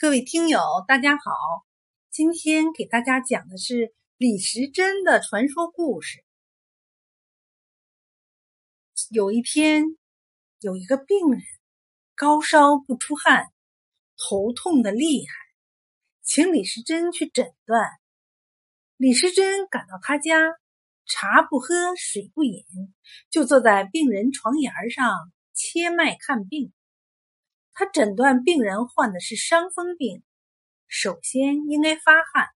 各位听友，大家好！今天给大家讲的是李时珍的传说故事。有一天，有一个病人高烧不出汗，头痛的厉害，请李时珍去诊断。李时珍赶到他家，茶不喝，水不饮，就坐在病人床沿上切脉看病。他诊断病人患的是伤风病，首先应该发汗，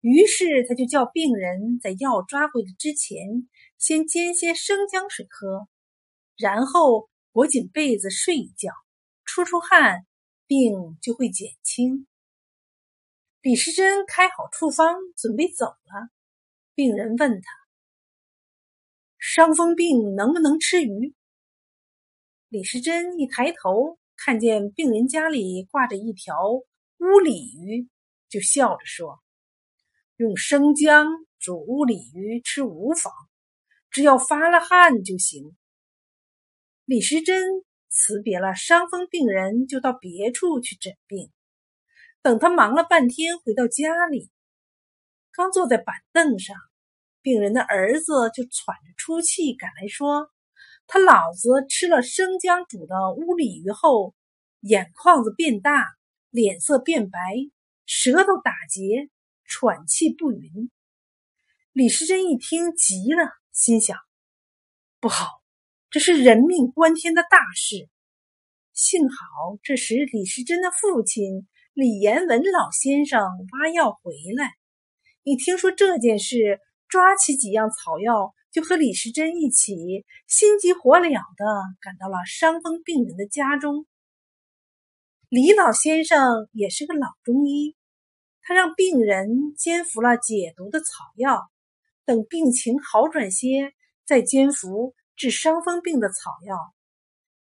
于是他就叫病人在药抓回来之前，先煎些生姜水喝，然后裹紧被子睡一觉，出出汗，病就会减轻。李时珍开好处方，准备走了。病人问他：“伤风病能不能吃鱼？”李时珍一抬头。看见病人家里挂着一条乌鲤鱼，就笑着说：“用生姜煮乌鲤鱼吃无妨，只要发了汗就行。”李时珍辞别了伤风病人，就到别处去诊病。等他忙了半天，回到家里，刚坐在板凳上，病人的儿子就喘着粗气赶来说。他老子吃了生姜煮的乌鲤鱼后，眼眶子变大，脸色变白，舌头打结，喘气不匀。李时珍一听急了，心想：不好，这是人命关天的大事。幸好这时李时珍的父亲李延文老先生挖药回来，一听说这件事，抓起几样草药。就和李时珍一起心急火燎的赶到了伤风病人的家中。李老先生也是个老中医，他让病人煎服了解毒的草药，等病情好转些，再煎服治伤风病的草药。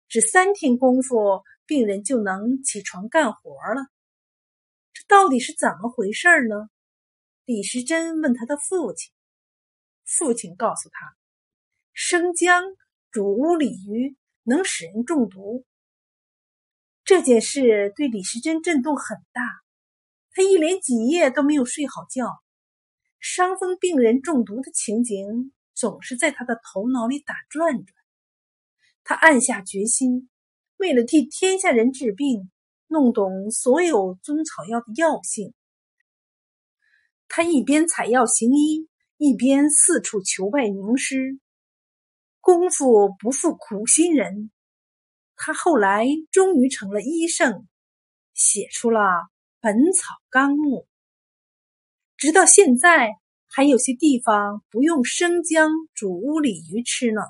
只三天功夫，病人就能起床干活了。这到底是怎么回事呢？李时珍问他的父亲。父亲告诉他，生姜煮乌鲤鱼能使人中毒。这件事对李时珍震动很大，他一连几夜都没有睡好觉。伤风病人中毒的情景总是在他的头脑里打转转。他暗下决心，为了替天下人治病，弄懂所有中草药的药性。他一边采药行医。一边四处求拜名师，功夫不负苦心人。他后来终于成了医圣，写出了《本草纲目》。直到现在，还有些地方不用生姜煮乌鲤鱼吃呢。